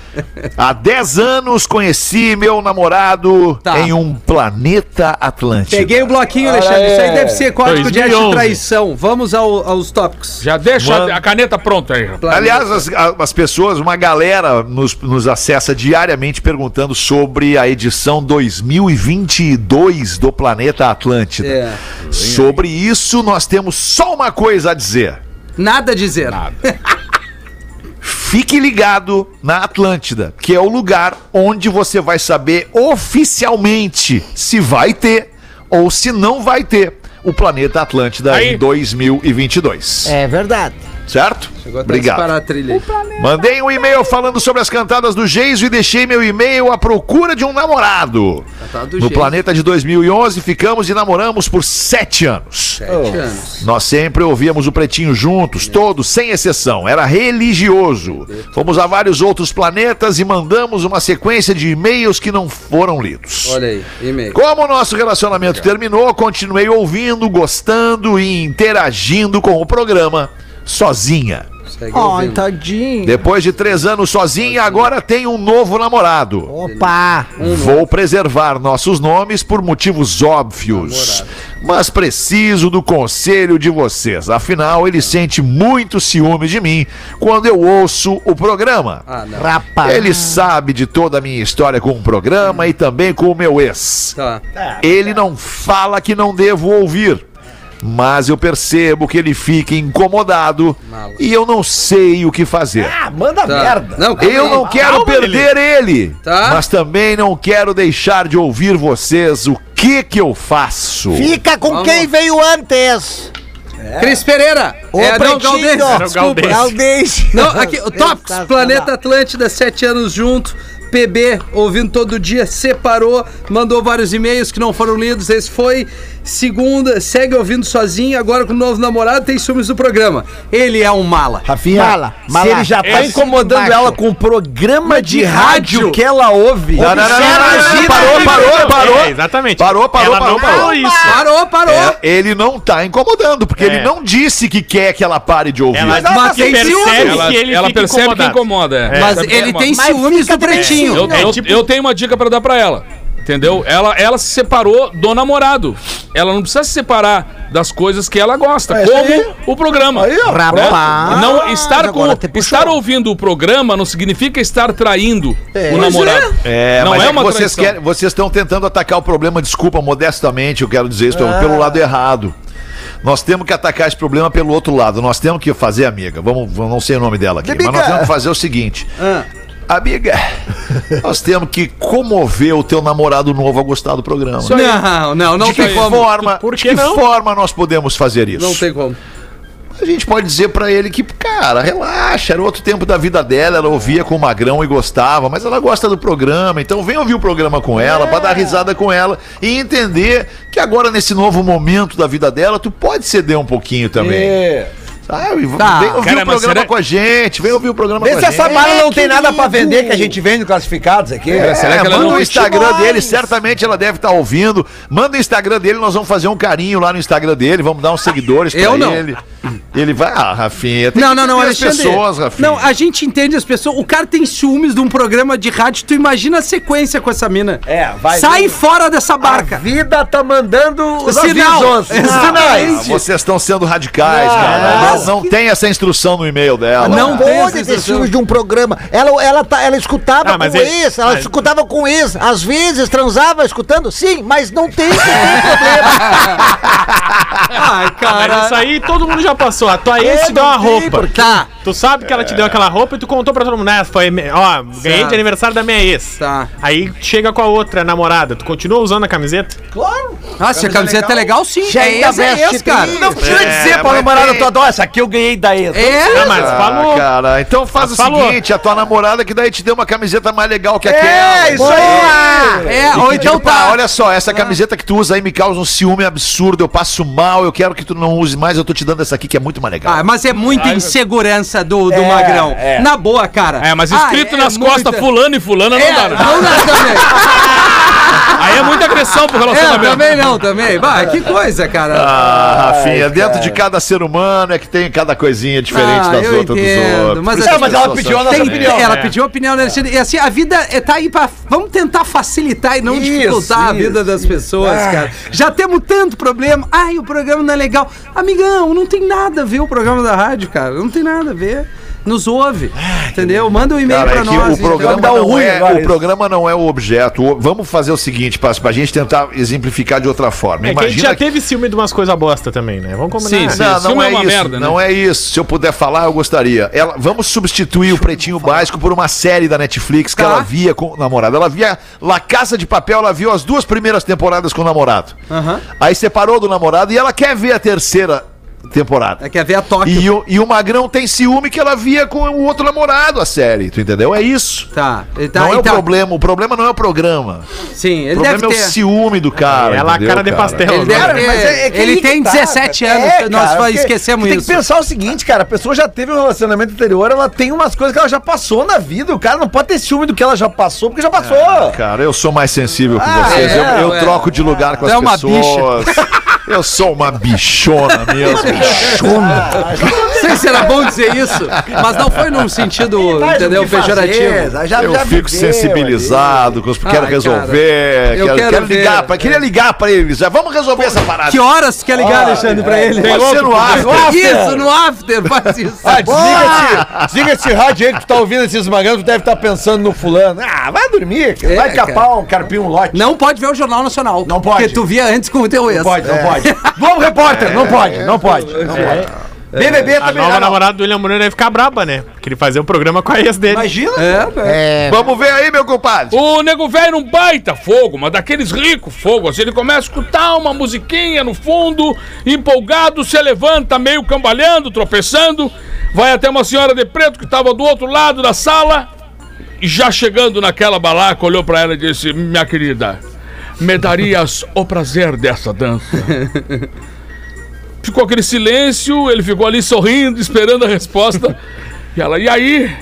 Há 10 anos conheci meu namorado Tá. em um planeta Atlântico. Peguei o bloquinho, Alexandre. Isso aí deve ser código de ética de 2011. traição. Vamos ao- aos tópicos. Já deixa Mano. a caneta pronta aí. rapaz. Aliás, as, as pessoas, uma galera nos, nos acessa diariamente perguntando sobre a edição 2022 do Planeta Atlântida. É. Sobre isso, nós temos só uma coisa a dizer. Nada a dizer. Fique ligado na Atlântida, que é o lugar onde você vai saber oficialmente se vai ter ou se não vai ter o Planeta Atlântida Aí. em 2022. É verdade. Certo? Chegou até Obrigado. a trilha. Mandei um e-mail falando sobre as cantadas do Geiso e deixei meu e-mail à procura de um namorado. No Geiso. Planeta de 2011 ficamos e namoramos por sete anos. Sete anos. Nós sempre ouvíamos o Pretinho juntos, todos, sem exceção. Era religioso. Fomos a vários outros planetas e mandamos uma sequência de e-mails que não foram lidos. Olha aí, e-mail. Como o nosso relacionamento terminou, continuei ouvindo, gostando e interagindo com o programa sozinha. Ai, ouvindo. tadinho. Depois de três anos sozinha, agora tem um novo namorado. Opa. Vou preservar nossos nomes por motivos óbvios. Mas preciso do conselho de vocês. Afinal, ele sente muito ciúme de mim quando eu ouço o programa. Ah. Rapaz. Ele sabe de toda a minha história com o programa e também com o meu ex. Tá. Ele não fala que não devo ouvir. Mas eu percebo que ele fica incomodado Mala. e eu não sei o que fazer. Ah, manda Tá. merda. Não, calma Eu aí. não quero perder ele, Tá. mas também não quero deixar de ouvir vocês. O que que eu faço? Fica com Vamos. quem veio antes. Cris Pereira. Ô, é, não, o Desculpa. Galdês. Não, aqui, o Tópicos, Planeta Atlântida, sete anos junto. PB, ouvindo todo dia, separou, mandou vários e-mails que não foram lidos. Esse foi segunda, segue ouvindo sozinho, agora com o novo namorado, tem ciúmes do programa. Ele é um mala. Rafinha, Mala, se mala. ele já tá Esse incomodando macho. ela com o programa de, de rádio que ela ouve. Não, não, não, não, não, não, Imagina, parou, parou, parou. É, exatamente. Parou, parou, Ela parou, não parou. isso. Parou, parou. É, ele não tá incomodando, porque É. ele não disse que quer que ela pare de ouvir. Ela, Mas tem percebe ciúmes. Ela, que ele ela fica percebe que incomoda. é. Mas ele tem ciúmes do pretinho. Eu, É, tipo- eu tenho uma dica pra dar pra ela. Entendeu? Ela, ela se separou do namorado. Ela não precisa se separar das coisas que ela gosta, É como aí. o programa. Aí, ó. né? Rapaz. Não estar com, estar ouvindo o programa não significa estar traindo o Pois namorado. É, não mas é, é, uma vocês traição. querem, vocês estão tentando atacar o problema, desculpa, modestamente, eu quero dizer isso pelo lado errado. Nós temos que atacar esse problema pelo outro lado. Nós temos que fazer, amiga. Vamos, vamos- não sei o nome dela aqui, mas nós temos que fazer o seguinte. Ah, Amiga, nós temos que comover o teu namorado novo a gostar do programa. não, não, não de que tem como. forma, Por de que que não? forma nós podemos fazer isso? Não tem como. A gente pode dizer pra ele que, cara, relaxa, era outro tempo da vida dela, ela ouvia com o Magrão e gostava, mas ela gosta do programa, então vem ouvir o programa com ela, pra dar risada com ela e entender que agora nesse novo momento da vida dela, tu pode ceder um pouquinho também. É. Sabe? Tá. Vem ouvir Cara, o programa será- com a gente, vem ouvir o programa Vê com a se gente. essa mala não tem nada pra vender que a gente vende classificados aqui. É, será que ela manda não- o Instagram Demais. dele, certamente ela deve estar ouvindo. Manda o Instagram dele, nós vamos fazer um carinho lá no Instagram dele, vamos dar uns seguidores pra Eu não. ele. Ele vai, ah, Rafinha, tem Não, que não, não, as Alexandre. pessoas, Rafinha. não, a gente entende as pessoas. O cara tem ciúmes de um programa de rádio. Tu imagina a sequência com essa mina. É, vai. Sai fora dessa A barca. vida tá mandando os Sinal. avisos. Sinais. Ah, vocês estão sendo radicais, Ah, cara. Mas Não, tem essa instrução no e-mail dela. Não cara. tem essa Pode ter ciúmes de um programa. Ela, ela, tá, ela escutava Ah, com ele- ex, ela mas- escutava com ex. Às vezes transava escutando, sim, mas não tem, não tem problema. Ai, Mas isso cara. aí todo mundo já passou. A tua ex te deu uma roupa. Tá, Tu sabe que ela te deu aquela roupa e tu contou pra todo mundo, né? Foi, ó, ganhei de aniversário da minha ex. Tá. Aí chega com a outra namorada, tu continua usando a camiseta? Ah, se a camiseta é legal, sim. Já É esse, é esse, cara. Não precisa É, dizer pra namorada tua, ó, essa aqui eu ganhei da ex. É, Ah, mas falou. Ah, cara, então faz o Falou. seguinte, a tua namorada que daí te deu uma camiseta mais legal que É, aquela. isso aí. é, ou então pá, tá. olha só, essa camiseta que tu usa aí me causa um ciúme absurdo, eu passo mal, eu quero que tu não use mais, eu tô te dando essa aqui que é muito mais legal. Ah, mas é muita insegurança do, do É, Magrão. é. Na boa, cara. É, mas Ah, escrito é nas muita- costas fulano e fulana É, não dá, né? não dá também. Aí é muita agressão pro É, relacionamento. também não, também. Vai, que coisa, cara. Ah, Rafinha, dentro de cada ser humano é que tem cada coisinha diferente Ah, das outras entendo, dos outros. mas assim- mas as ela pediu a nossa assim. opinião. ela é. pediu a opinião dele. E assim, a vida é- tá aí pra. Vamos tentar facilitar e não Isso, dificultar a isso. vida das pessoas, Ah. cara. Já temos tanto problema. Ai, o programa não é legal. Amigão, não tem nada a ver o programa da rádio, cara. Não tem nada a ver. Nos ouve. entendeu? Manda um e-mail Cara, pra é que nós. o programa, um não ruim é, agora, o programa não é o objeto. O- Vamos fazer o seguinte, pra, pra gente tentar exemplificar de outra forma. É que a gente Imagina já teve ciúme de umas coisas bosta também, né? Vamos combinar. Sim, sim. Não, não é, é uma isso, merda, né? não é isso. Se eu puder falar, eu gostaria. Ela, vamos substituir o Pretinho Básico por uma série da Netflix que Tá. ela via com o namorado. Ela via La Casa de Papel, ela viu as duas primeiras temporadas com o namorado. Aí separou do namorado e ela quer ver a terceira temporada. É que ver a Tóquio. E o, e o Magrão tem ciúme que ela via com o outro namorado a série, tu entendeu? É isso. Tá. Ele tá, não é o então- problema, o problema não é o programa. Sim, O ele problema deve é ter. o ciúme do cara. Ela a cara de pastel. Ele, deve mas é- é que ele tem tá, 17 cara. anos, É, nós porque esquecemos Tem isso. que pensar o seguinte, cara, a pessoa já teve um relacionamento anterior, ela tem umas coisas que ela já passou na vida, o cara não pode ter ciúme do que ela já passou, porque já passou. Cara, eu sou mais sensível que Ah, vocês. é, eu eu é. troco de lugar com as é uma pessoas. Eu sou uma bichona mesmo. Não sei se era bom dizer isso, mas não foi num sentido, entendeu, fazer? pejorativo. Já, Eu já fico sensibilizado, com os, quero Ai, resolver. cara, eu quero, quero quero ligar, pra, queria ligar pra eles. Já vamos resolver essa parada. Que horas quer ligar, Alexandre, pra ele? Pode ser no ar. Isso, no after, faz isso. Ah, desliga esse, desliga esse rádio aí que tu tá ouvindo esses magrão, tu deve estar pensando no fulano. Ah, vai dormir, É, vai capar cara. um carpir um lote. Não pode ver o Jornal Nacional. Não pode. Porque tu via antes com o teu ex. Não pode, não pode. Globo Repórter, não pode, não pode. Não pode. BBB A também nova não. namorada do William Bonner deve ficar braba, né? Porque ele fazia o programa com a ex dele. Imagina. É, velho. Vamos ver aí, meu compadre. O nego velho não baita fogo, mas daqueles ricos fogo. Assim, ele começa a escutar uma musiquinha no fundo, empolgado, se levanta meio cambalhando, tropeçando, vai até uma senhora de preto que estava do outro lado da sala, e já chegando naquela balaca, olhou pra ela e disse: Minha querida, me darias o prazer dessa dança. Ficou aquele silêncio, ele ficou ali sorrindo, esperando a resposta. E ela, e aí?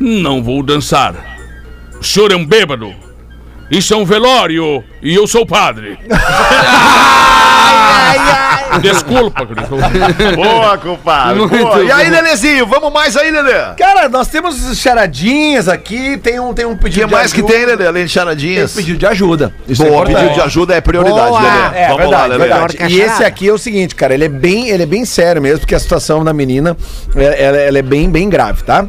Não vou dançar. O senhor é um bêbado. Isso é um velório e eu sou padre. Desculpa, querido. Boa, compadre. Muito boa. E aí. Lelezinho, vamos mais aí, Lelê. Cara, nós temos charadinhas aqui, tem um, tem um O pedido que mais que tem, Lelê, além de Tem charadinhas? um pedido de ajuda. Isso é Boa, importante. pedido de ajuda é prioridade, Boa. Lelê. É, Vamos verdade, lá, Lelê. verdade. E esse aqui é o seguinte, cara, ele é bem, ele é bem sério mesmo, porque a situação da menina, é- ela, ela é bem, bem grave, tá?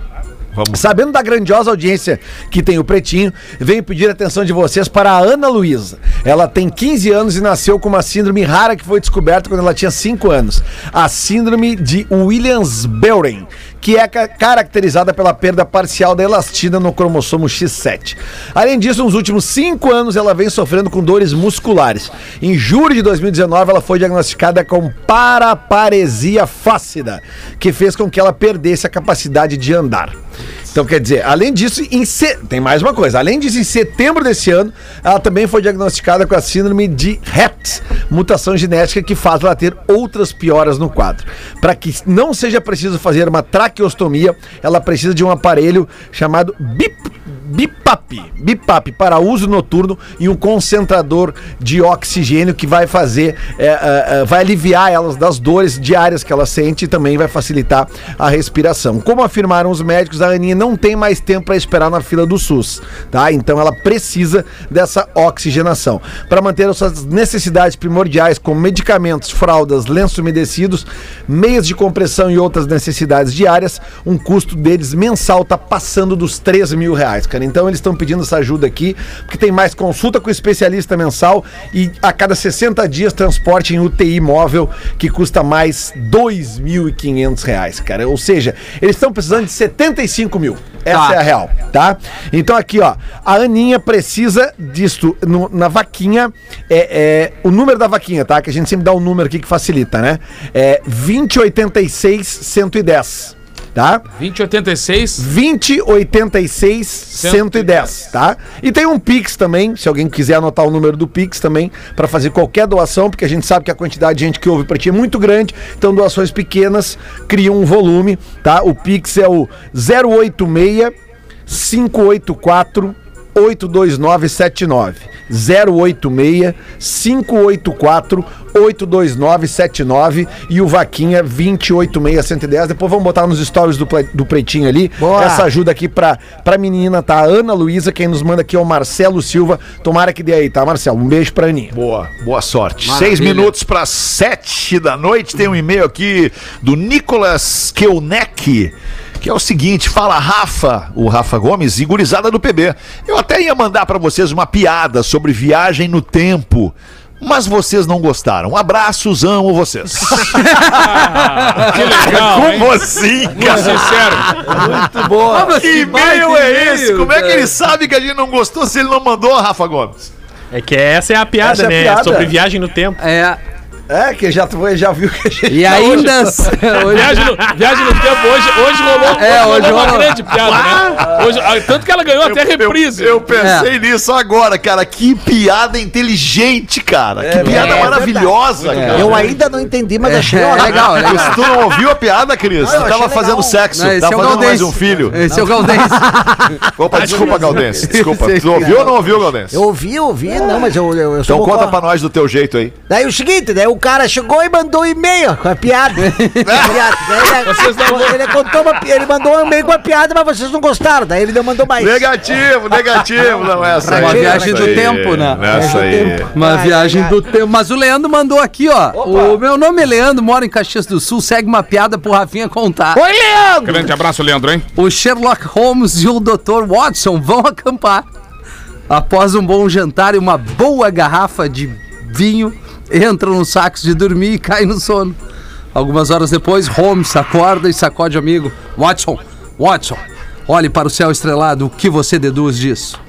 Vamos. Sabendo da grandiosa audiência que tem o Pretinho, venho pedir a atenção de vocês para a Ana Luísa. Ela tem 15 anos e nasceu com uma síndrome rara que foi descoberta quando ela tinha 5 anos. A síndrome de Williams-Beuren, que é ca- caracterizada pela perda parcial da elastina no cromossomo X7. Além disso, nos últimos 5 anos ela vem sofrendo com dores musculares. Em julho de 2019, ela foi diagnosticada com paraparesia flácida, que fez com que ela perdesse a capacidade de andar. Então, quer dizer, além disso, em se... tem mais uma coisa. Além disso, em setembro desse ano, ela também foi diagnosticada com a síndrome de Rett, mutação genética que faz ela ter outras pioras no quadro. Para que não seja preciso fazer uma traqueostomia, ela precisa de um aparelho chamado BIP. BIPAP, BIPAP para uso noturno e um concentrador de oxigênio que vai fazer, é, é, é, vai aliviar elas das dores diárias que ela sente e também vai facilitar a respiração. Como afirmaram os médicos, a Aninha não tem mais tempo para esperar na fila do SUS, tá? Então ela precisa dessa oxigenação. Para manter as suas necessidades primordiais, como medicamentos, fraldas, lenços umedecidos, meias de compressão e outras necessidades diárias, um custo deles mensal tá passando dos 3 mil reais. cara. Então eles estão pedindo essa ajuda aqui, porque tem mais consulta com o especialista mensal e a cada 60 dias transporte em UTI móvel, que custa mais 2.500 reais, cara. Ou seja, eles estão precisando de 75 mil. Essa Tá. é a real, tá? Então aqui, ó, a Aninha precisa disto no- na vaquinha, é, é, o número da vaquinha, tá? Que a gente sempre dá um número aqui que facilita, né? É 2086 110, tá? 2086. 2086 110, tá? E tem um Pix também, se alguém quiser anotar o número do Pix também, pra fazer qualquer doação, porque a gente sabe que a quantidade de gente que ouve pra ti é muito grande, então doações pequenas criam um volume, tá? O Pix é o 086 584 82979 086 584 82979 e o Vaquinha 286110. Depois vamos botar nos stories do, do Pretinho ali. Boa. Essa ajuda aqui pra, pra menina, tá? A Ana Luísa, quem nos manda aqui é o Marcelo Silva. Tomara que dê aí, tá, Marcelo? Um beijo pra Aninha. Boa, boa sorte. Maravilha. Seis minutos para sete da noite. Tem um e-mail aqui do Nicolas Keuneck. Que é o seguinte, fala Rafa, o Rafa Gomes e gurizada do PB. Eu até ia mandar pra vocês uma piada sobre viagem no tempo, mas vocês não gostaram. Abraços, amo vocês. Que legal, hein? Como assim, Muito cara? sincero. Muito boa. mas Que e-mail é esse? Como é que ele sabe que a gente não gostou se ele não mandou, Rafa Gomes? É que essa é a piada, Essa é a né? piada. Sobre viagem no tempo. É, É, que já, tu já viu que a gente. e ainda. hoje- Viagem no, viagem no tempo hoje, hoje rolou, É, hoje rolou uma rolou. grande piada, né? Hoje, ah, tanto que ela ganhou até reprise. Eu, eu pensei nisso agora, cara. Que piada inteligente, cara. que piada é maravilhosa, cara. Eu ainda não entendi, mas achei É ótimo. legal, é legal. Mas tu não ouviu a piada, Cris? eu tu achei tava legal. fazendo sexo, Não, tava é fazendo mais um filho. Esse é o Galdense. Opa, desculpa, Galdense. Desculpa. Tu ouviu ou não ouviu, Galdense? Eu ouvi, eu ouvi, não, mas eu, eu, eu sou Então conta pra nós do teu jeito aí. Daí o seguinte, daí o cara chegou e mandou um e-mail com a piada. Ele, não contou uma, ele mandou um e-mail com a piada, mas vocês não gostaram. Daí ele não mandou mais. Negativo, negativo. Não é essa aí. Uma viagem do aí, tempo, né? é Essa aí. Uma Ai, viagem do tempo. Mas o Leandro mandou aqui, ó. O meu nome é Leandro, moro em Caxias do Sul. Segue uma piada pro Rafinha contar. Oi, Leandro! Grande abraço, Leandro, hein? O Sherlock Holmes e o Dr. Watson vão acampar. Após um bom jantar e uma boa garrafa de vinho, entram nos sacos de dormir e caem no sono. Algumas horas depois, Holmes acorda e sacode o amigo. Watson, Watson, olhe para o céu estrelado, o que você deduz disso?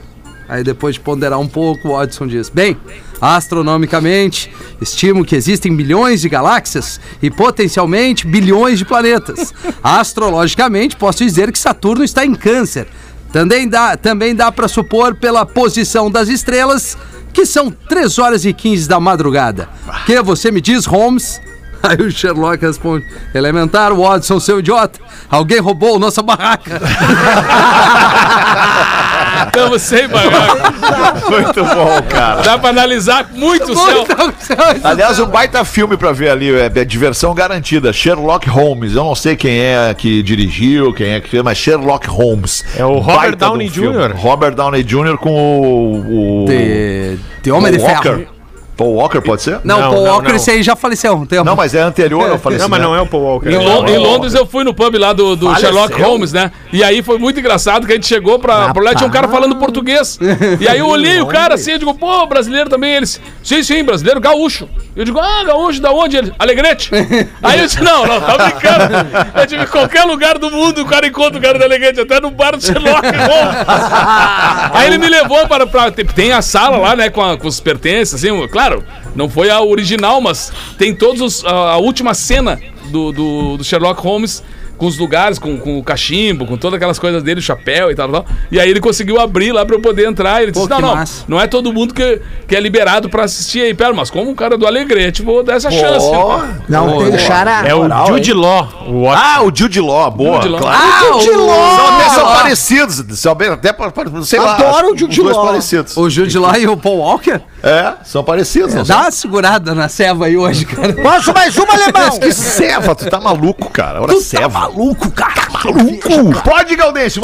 Aí depois de ponderar um pouco, Watson diz: Bem, astronomicamente, estimo que existem milhões de galáxias e potencialmente bilhões de planetas. Astrologicamente, posso dizer que Saturno está em Câncer. Também dá, também dá para supor pela posição das estrelas que são 3 horas e 15 da madrugada. Que você me diz, Holmes? Aí o Sherlock responde: Elementar, Watson, seu idiota. Alguém roubou nossa barraca. Estamos sem barraca. Muito bom, cara. Dá pra analisar muito o céu. Aliás, um baita filme pra ver ali, é, é diversão garantida. Sherlock Holmes. Eu não sei quem é que dirigiu, quem é que fez, mas Sherlock Holmes. É o Robert Baita de Downey. Jr.. Robert Downey Jr. com o. o De, de Homem de Paul Ferro. Paul Walker, pode ser? Não, Não, Paul não, Walker, não. esse aí já faleceu. um tempo. Não, mas é anterior ao falecimento. Não, mas não é o Paul Walker. Em, Lon- em Londres eu fui no pub lá do, do? Sherlock Holmes, né? E aí foi muito engraçado que a gente chegou pra, pra lá e tinha um cara falando português. E aí eu olhei o cara assim, eu digo, pô, brasileiro também. Eles, sim, sim, brasileiro, gaúcho. Eu digo, ah, gaúcho, da onde? Ele, Alegrete. Aí eu disse, não, não, tá brincando. Eu digo, em qualquer lugar do mundo o cara encontra o cara da Alegrete, até no bar do Sherlock Holmes. Aí ele me levou para, pra. Tem, tem a sala lá, né, com, a- com os pertences, assim, claro, não foi a original, mas tem todos os. A, a última cena do, do, do Sherlock Holmes. Com os lugares, com, com o cachimbo, com todas aquelas coisas dele, o chapéu e tal, tal. E aí ele conseguiu abrir lá pra eu poder entrar. Ele disse: Pô, Não, que não, massa. não é todo mundo que, que é liberado pra assistir aí. Pera, mas como um cara do Alegrete, vou dar essa chance. Não tem o Xará. É o Jude Law. O. Ah, o Jude Law, boa. Jude Law. Claro. Ah, o São até são Law. parecidos. São bem, até, pa- sei lá. Adoro o Jude os dois Law. parecidos. O Jude Law e o Paul Walker? É, são parecidos. não Dá são? uma segurada na ceva aí hoje, cara. Posso mais uma, alemão? Que ceva, tu tá maluco, cara. Olha, ceva. Maluco, cara. Maluco. Pode, Gaudêncio.